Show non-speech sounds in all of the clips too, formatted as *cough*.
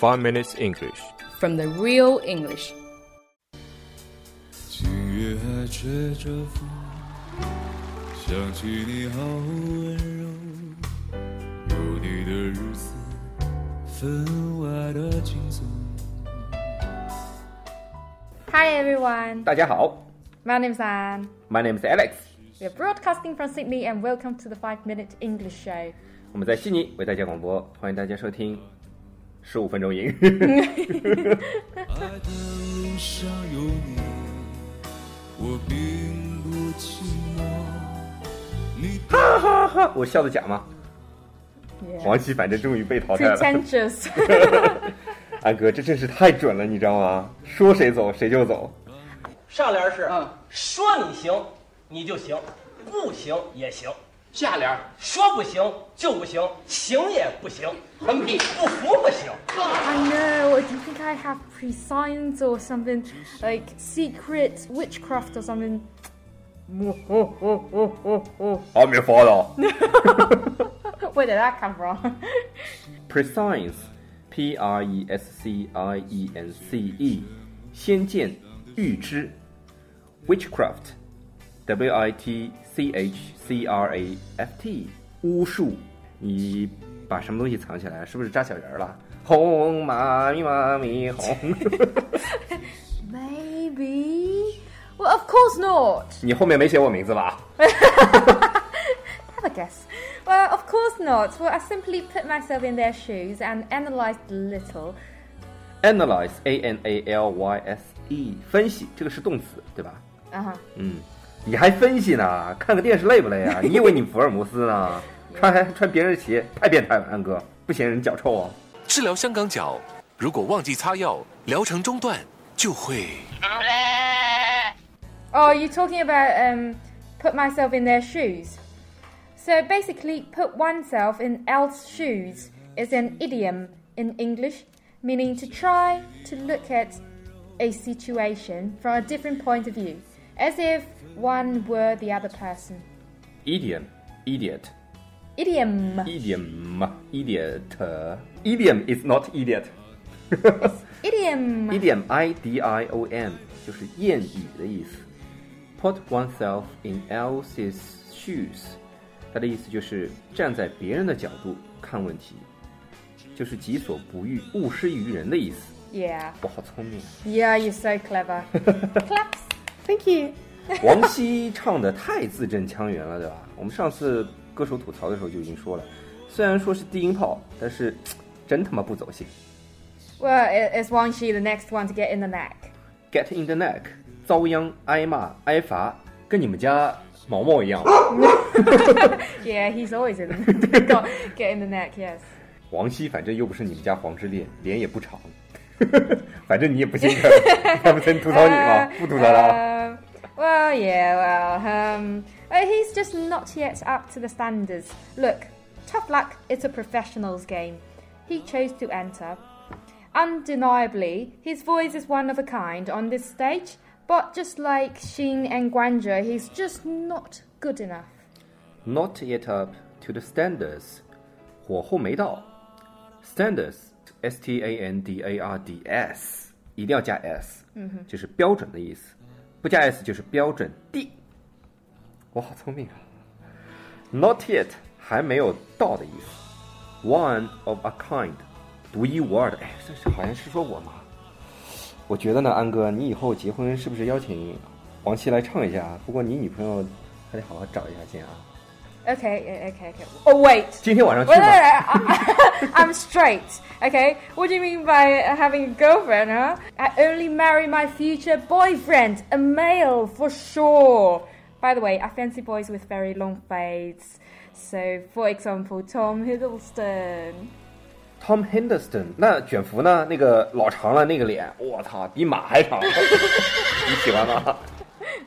Five Minutes English. from the real English. 今夜还吹着风，想起你好温柔，有你的日子分外的轻松。 Hi everyone, 大家好 my name's Anne. ，My name is Alex， We are broadcasting from Sydney and welcome to the 5 Minute English Show. 我们在悉尼为大家广播，欢迎大家收听 十五分钟赢。爱的路上有你，我并不寂寞。你哈哈哈，我笑的假吗？Yeah. 王琦反正终于被淘汰了。Pretentious. *laughs* 安哥，这真是太准了，你知道吗？说谁走谁就走。上联是，说你行你就行，不行也行；下联儿说不行就不行，行也不行，横批不服不行。 I know. Do you think I have pre-signs or something like secret witchcraft or something? 阿弥陀佛 Where did that come from? *laughs* Prescience，P R E S C I E N C E，先见预知。Witchcraft，W I T C H C R A F T，巫术。你把什么东西藏起来？是不是扎小人儿了？红妈咪妈咪红。Maybe. Well, of course not. 你后面没写我名字吧？Have a guess. Well, of course not. Well, I simply put myself in their shoes and analyzed a little. Analyze A N A L Y S E，分析这个是动词，对吧？Uh huh. 嗯，你还分析呢？看个电视累不累啊？你以为你福尔摩斯呢？穿还穿别人的鞋，太变态了，安哥，不嫌人脚臭啊？治疗香港脚，如果忘记擦药，疗程中断就会。Oh, you're talking about um, put myself in their shoes. So basically, put oneself in else's shoes is an idiom in English, meaning to try to look at a situation from a different point of view, as if one were the other person. Idiom, idiot, Idiom. idiom, idiot, idiom is not idiot. *laughs* Idiom. idiom, I D I O M，就是谚语的意思。Put oneself in else's shoes，它的意思就是站在别人的角度看问题，就是己所不欲，勿施于人的意思。 Yeah. 我好聪明啊！ Yeah, you're so clever. Claps. *laughs* Thank you。王希唱的太字正腔圆了，对吧？我们上次歌手吐槽的时候就已经说了，虽然说是低音炮，但是真他妈不走心。Well, is Wang Shi the next one to get in the neck? Get in the neck，遭殃、挨骂、挨罚，跟你们家毛毛一样。Yeah, he's always in the got get in the neck. Yes. 王希反正又不是你们家黄之烈，脸也不长，*laughs* 反正你也不心疼，他们曾吐槽你吗？不吐槽了啊。 Uh, well, yeah, well, um, uh, he's just not yet up to the standards. Look, tough luck, it's a professional's game. He chose to enter. Undeniably, his voice is one of a kind on this stage, but just like Xin and Guanzhou, he's just not good enough. Not yet up to the standards，火候没到。 Standards，S T A N D A R D S，一定要加 s，嗯哼就是标准的意思，不加 s 就是标准 D。我好聪明啊！Not yet，还没有到的意思。One of a kind，独一无二的。哎，这是好像是说我吗？我觉得呢，安哥，你以后结婚是不是邀请王琦来唱一下？不过你女朋友还得好好找一下先啊。Okay, yeah, okay, okay. Oh, wait. 今天晚上去 Wait, 吗？ wait, wait, I, I'm straight. Okay, what do you mean by having a girlfriend, huh? I only marry my future boyfriend, a male for sure. By the way, I fancy boys with very long fades. So, for example, Tom Hiddleston. Tom Henderson，那卷福呢？那个老长了那个脸，我操，比马还长，你喜欢吗？ *laughs*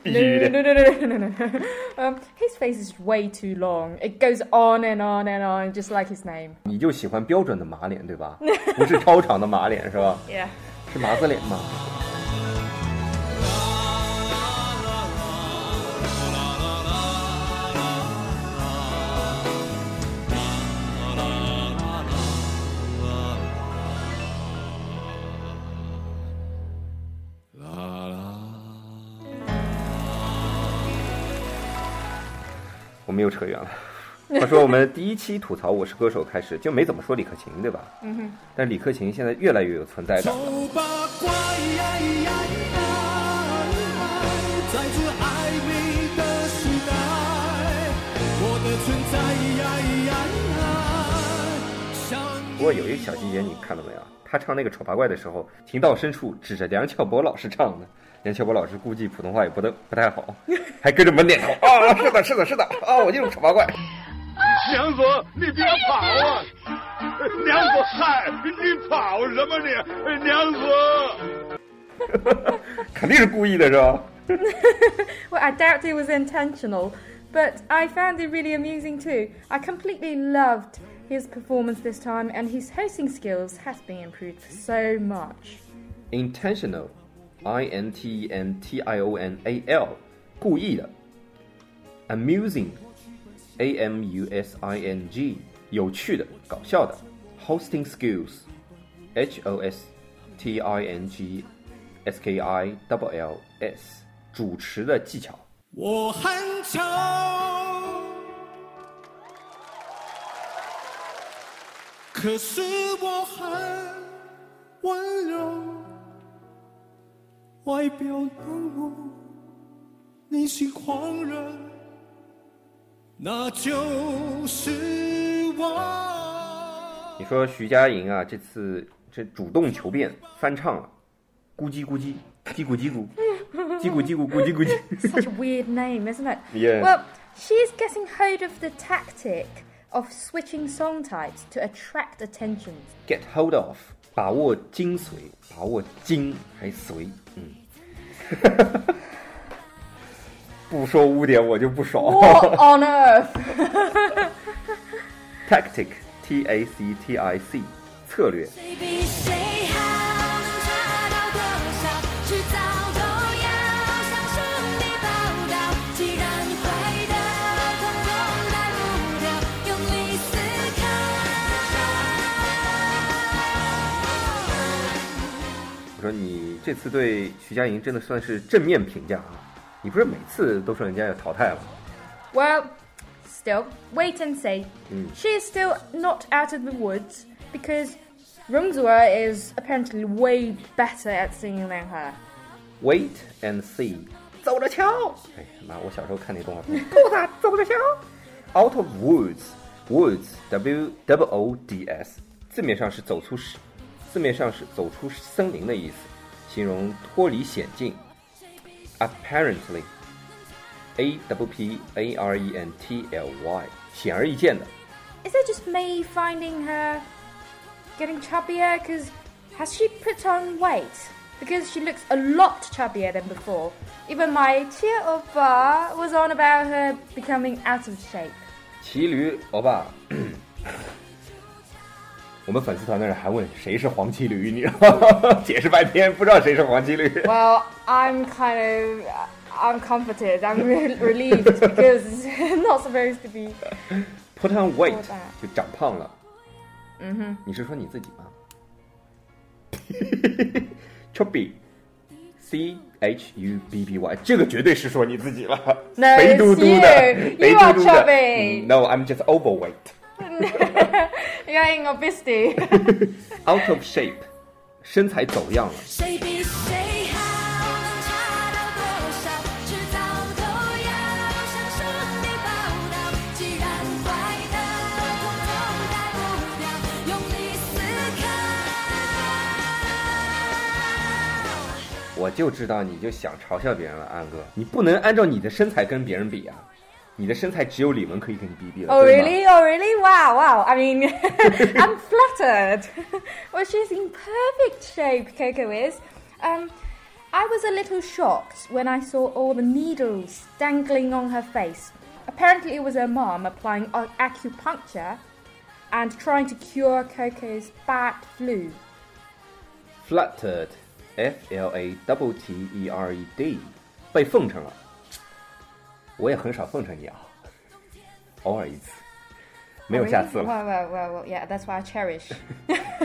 No, no, no, no, no, no, no. Um, his face is way too long. It goes on and on and on, just like his name. 你就喜欢标准的马脸对吧？不是超长的马脸是吧？Yeah. 是麻子脸吗？《们又扯远了。话说我们第一期吐槽《我是歌手》开始就没怎么说李克勤，对吧？嗯哼。但李克勤现在越来越有存在感了。不过有一个小细节你看到没有？他唱那个《丑八怪》的时候，情到深处指着梁翘柏老师唱的。梁翘柏老师估计普通话也不得不太好，还跟着猛点头啊！是的，是的，是的啊！我就是丑八怪。娘子，你别跑啊！娘子，嗨，你跑什么你？娘子，肯定是故意的，是吧？well, I doubt it was intentional, but I found it really amusing too. I completely loved his performance this time, and his hosting skills has been improved so much. Intentional, I N T E N T I O N A L，故意的。Amusing, A M U S I N G，有趣的、搞笑的。Hosting skills, H O S T I N G S K I L L S，主持的技巧。我很丑，可是我很温柔，外表冷漠，内心狂热，那就是我。你说徐佳莹啊，这次这主动求变翻唱了，咕叽咕叽，叽咕叽咕，叽咕叽咕，咕叽咕叽。Such a weird name, isn't it? Yeah. Well, she's getting hold of the tactic of switching song types to attract attention. Get hold of，把握精髓，把握精还髓，嗯。不说污点我就不爽。What on earth? Tactic，T A C T I C，策略。说你这次对徐佳莹真的算是正面评价啊！你不是每次都说人家要淘汰吗？ Well, still, wait and see. Mm. She is still not out of the woods because Rungzua is apparently way better at singing than her. Wait and see，走着瞧。哎妈，我小时候看那动画片，兔子走着瞧。Out of *laughs* woods，woods，w w o d s，字面上是走出森， 字面上是走出森林的意思，形容脱离险境。Apparently，a w p a r e n t l y，显而易见的。 Is it just me finding her getting chubbier? Because has she put on weight? Because she looks a lot chubbier than before. Even my cheer oppa was on about her becoming out of shape. 骑驴欧巴， 我们粉丝团的人还问谁是黄骑驴，你知道吗？解释半天不知道谁是黄骑驴。Well, I'm kind of. I'm comforted. I'm re- relieved because not supposed to be. Put on weight 就长胖了。嗯哼，你是说你自己吗？Chubby，C H U B B Y，这个绝对是说你自己了。No, 肥嘟嘟的.肥嘟嘟的 chubby. 嗯 No，I'm just overweight。You're getting obesity. Out of shape，身材走样了。谁比谁好，能差到多少？迟早都要向胜利报道。既然坏的统统改不掉，用力思考。我就知道你就想嘲笑别人了，安哥，你不能按照你的身材跟别人比啊！你的身材只有李玟可以跟你比比了。 Oh 对吗 really? Oh really? Wow, wow. I mean, *laughs* I'm flattered. *laughs* well, she's in perfect shape. Coco is. Um, I was a little shocked when I saw all the needles dangling on her face. Apparently, it was her mom applying a- acupuncture and trying to cure Coco's bad flu. Flattered，F L A T T E R E D，被奉承了。 我也很少奉承你啊，偶尔一次，没有下次?了。Well, well, well, well, yeah, that's what I cherish.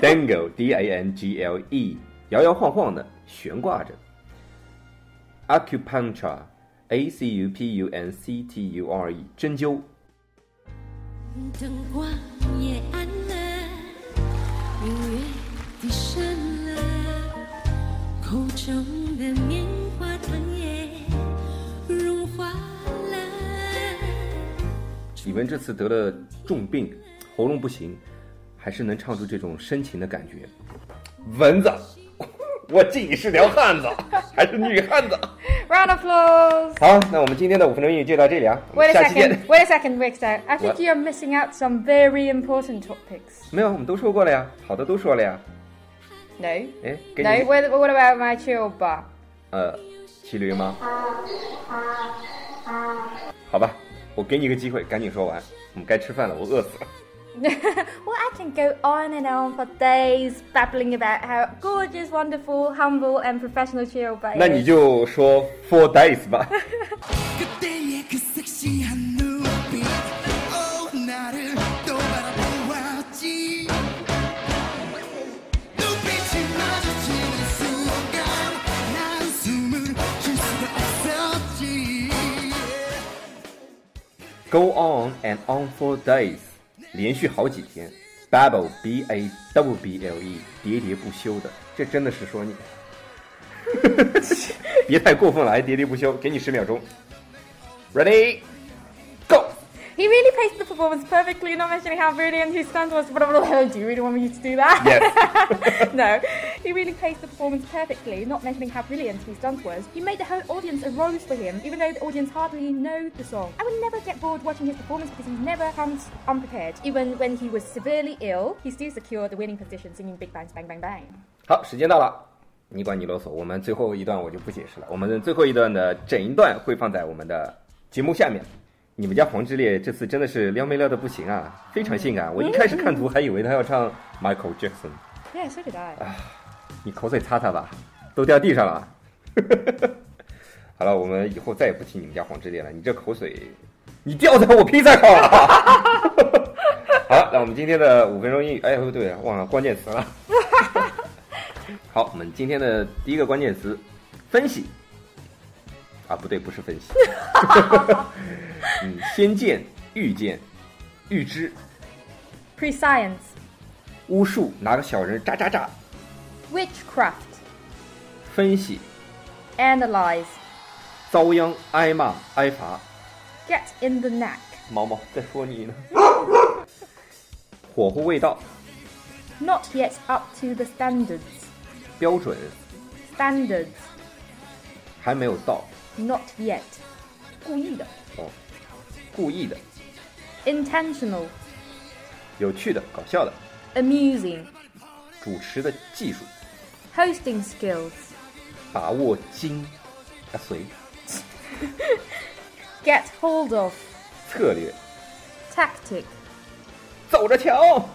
Dangle，D A N G L E，摇摇晃晃的，悬挂着。Acupuncture，A C U P U N C T U R E，针灸。灯光也暗了，音乐低声了，口中的李玟这次得了重病，喉咙不行，还是能唱出这种深情的感觉。蚊子，我敬你是条汉子，还是女汉子。Round of applause. 好，那我们今天的五分钟英语就到这里啊，我 Wait 们 a 下期见 second. Wait a second, Victor. I think What? you're missing out some very important topics. 没有，我们都说过了呀，好的都说了呀。No. 哎，给 No. 你 What, what about my chill bar? 呃，骑驴吗？好吧，我给你一个机会，赶紧说完，我们该吃饭了，我饿死了。 well, *laughs* I can go on and on for days babbling about how gorgeous, wonderful, humble, and professional chill bar 那你 is. 就说 four days 吧。 Go on and on for days，连续好几天。Babble B A W B L E，喋喋不休的，这真的是说你，别太过分了，还喋喋不休。给你十秒钟，Ready Go。 He *laughs* really paced the performance perfectly, not mentioning how brilliant his stunt was. Blah, blah, blah. Do you really want me to do that? Yes. *laughs* no. He really paced the performance perfectly, not mentioning how brilliant his stunt was. He made the whole audience a rose for him, even though the audience hardly know the song. I would never get bored watching his performance because he never comes unprepared. Even when he was severely ill, he still secured the winning position singing Big Bang Bang Bang Bang. 好，时间到了，你管你啰嗦。我们最后一段我就不解释了，我们最后一段的整一段会放在我们的节目下面。你们家黄致列这次真的是撩妹撩的不行啊，非常性感。我一开始看图还以为他要唱 Michael Jackson， Yeah, so did I. 你口水擦擦吧，都掉地上了。*laughs* 好了，我们以后再也不提你们家黄致列了，你这口水，你掉在我披萨上了。*laughs* 好，那我们今天的五分钟英语，哎，不对，忘了关键词了。*laughs* 好，我们今天的第一个关键词，分析。啊，不对，不是分析。嗯，先见、预见、预知、Prescience. 巫术，拿个小人炸炸炸，Witchcraft. 分析、 Analyze. 遭殃、挨骂、挨罚。 Get in the neck. 毛毛在说你呢。火候未到， Not *laughs* yet up to the standards. 标准 Standards. 还没有到， Not yet. 故意的。哦，故意的、 Intentional. 有趣的、搞笑的、 Amusing. 主持的技术、 Hosting skills. 把握精啊髓、 Get *laughs* hold of. 策略， Tactic. 走着瞧，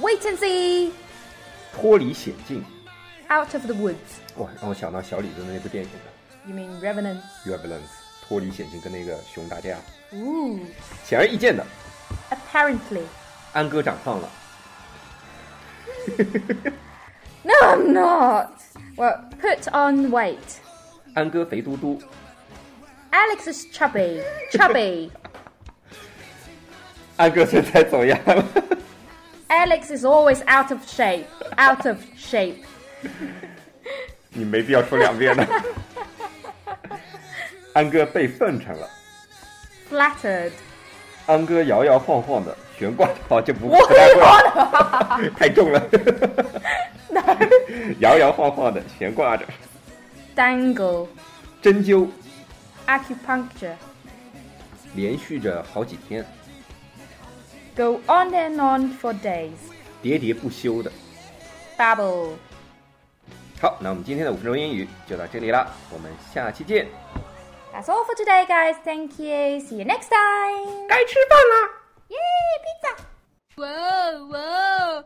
Wait and see. 脱离险境。 Out of the woods. 哇，让我想到小李子的那部电影了 You mean revenant? 《Revenant》，脱离险境跟那个熊打架。 Ooh. 显而易见的， Apparently. 安哥长胖了。 *laughs* No, I'm not. Well, put on weight. 安哥肥嘟嘟， Alex is chubby. Chubby. *laughs* 安哥身材走样了。 Alex is always out of shape. Out of shape. 你没必要说两遍的。安哥被奉承了， Flattered. *laughs* 安哥摇摇晃晃的 悬挂的话就不不太会了，太重了。摇摇晃晃的悬挂着，Dangle. 针灸 Acupuncture. 连续着好几天，Go on and on for days. 喋喋不休的。Bubble，好，那我们今天的五分钟英语就到这里了，我们下期见。That's all for today, guys. Thank you. See you next time. 该吃饭啦！耶披萨哇哦哇哦！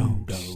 Stones.